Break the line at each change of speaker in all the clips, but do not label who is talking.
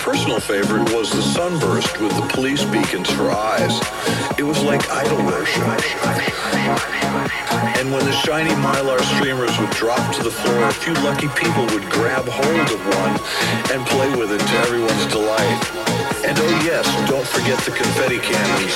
personal favorite was the sunburst with the police beacons for eyes. It was like idol worship. And when the shiny mylar streamers would drop to the floor, a few lucky people would grab hold of one and play with it to everyone's delight. And oh yes, don't forget the confetti cannons.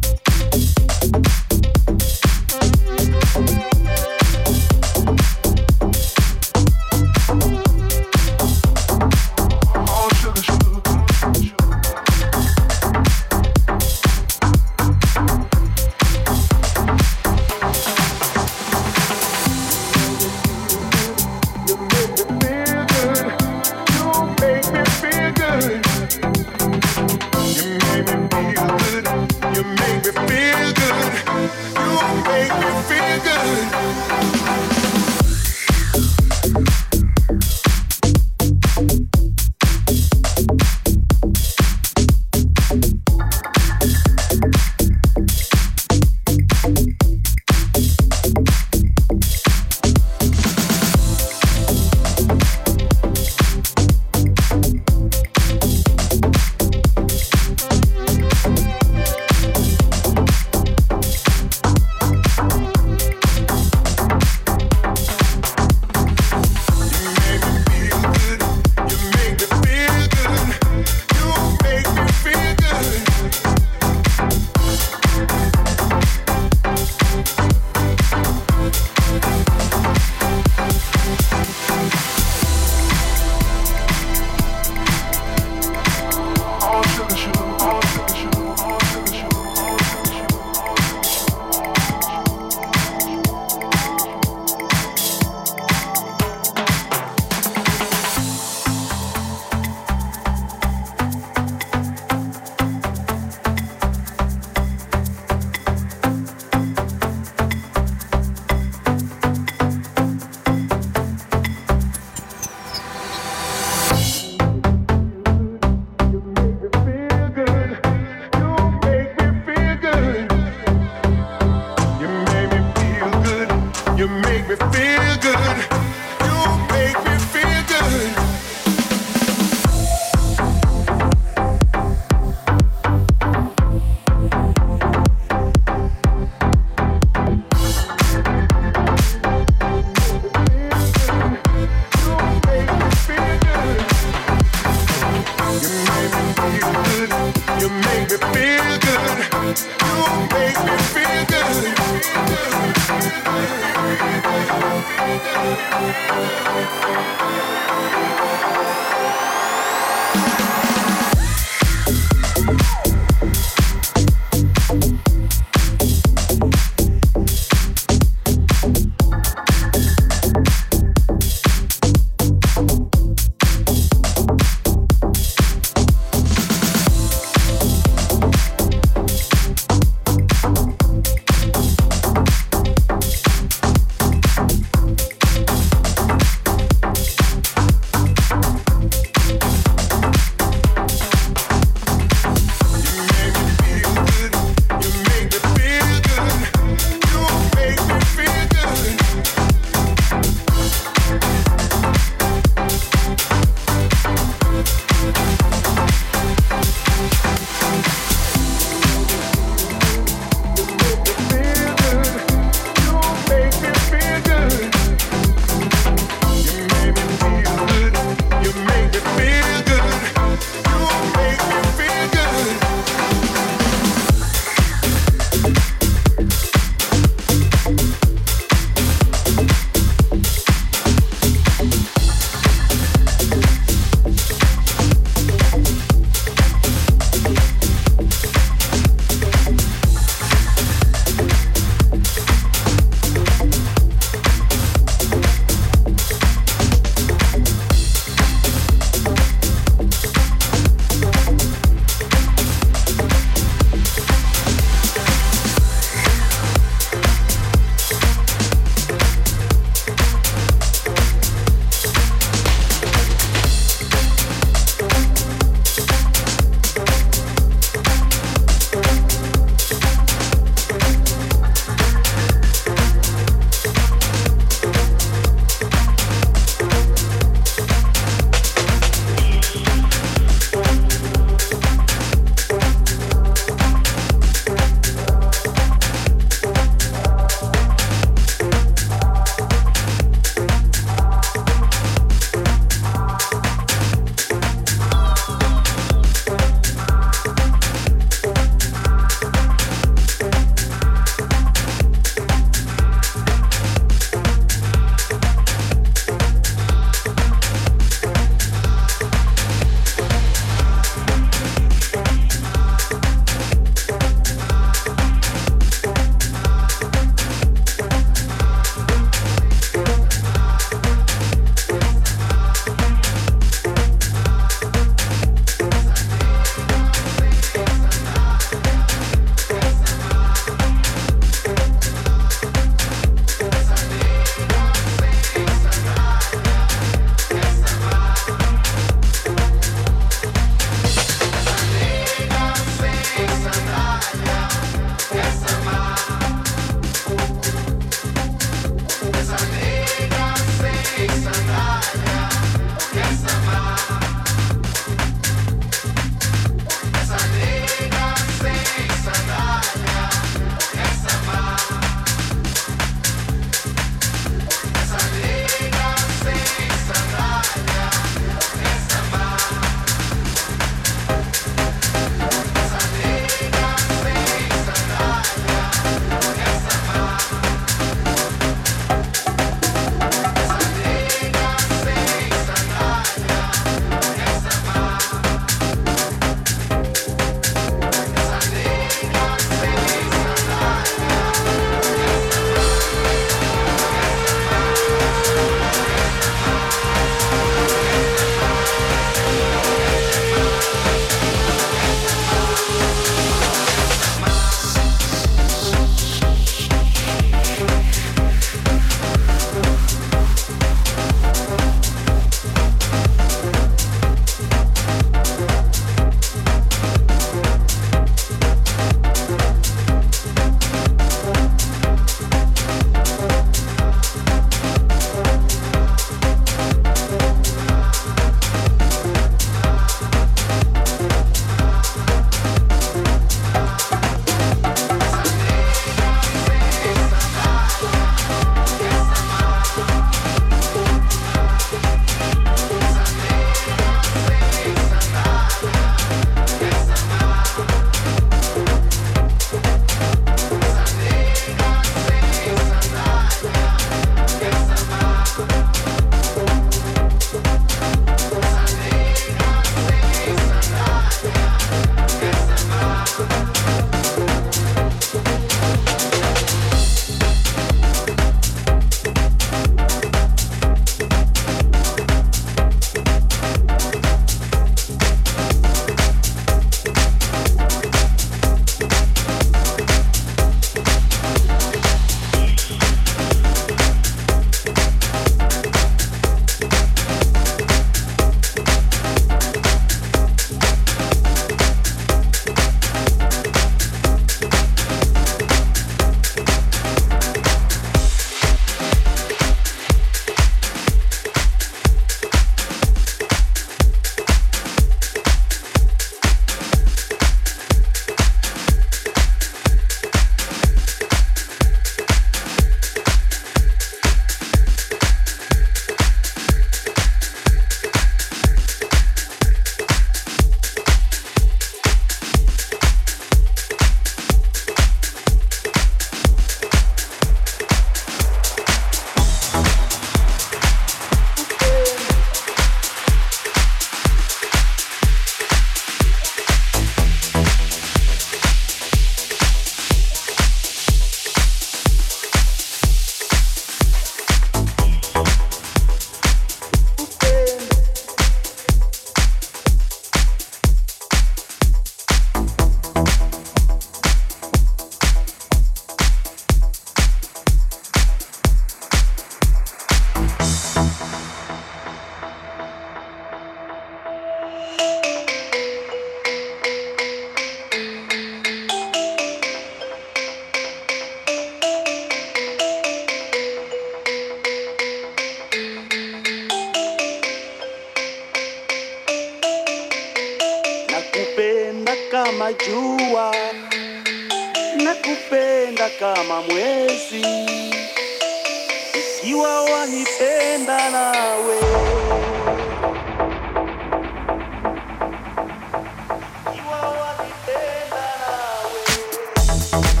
Bye.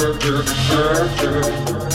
burger, burger.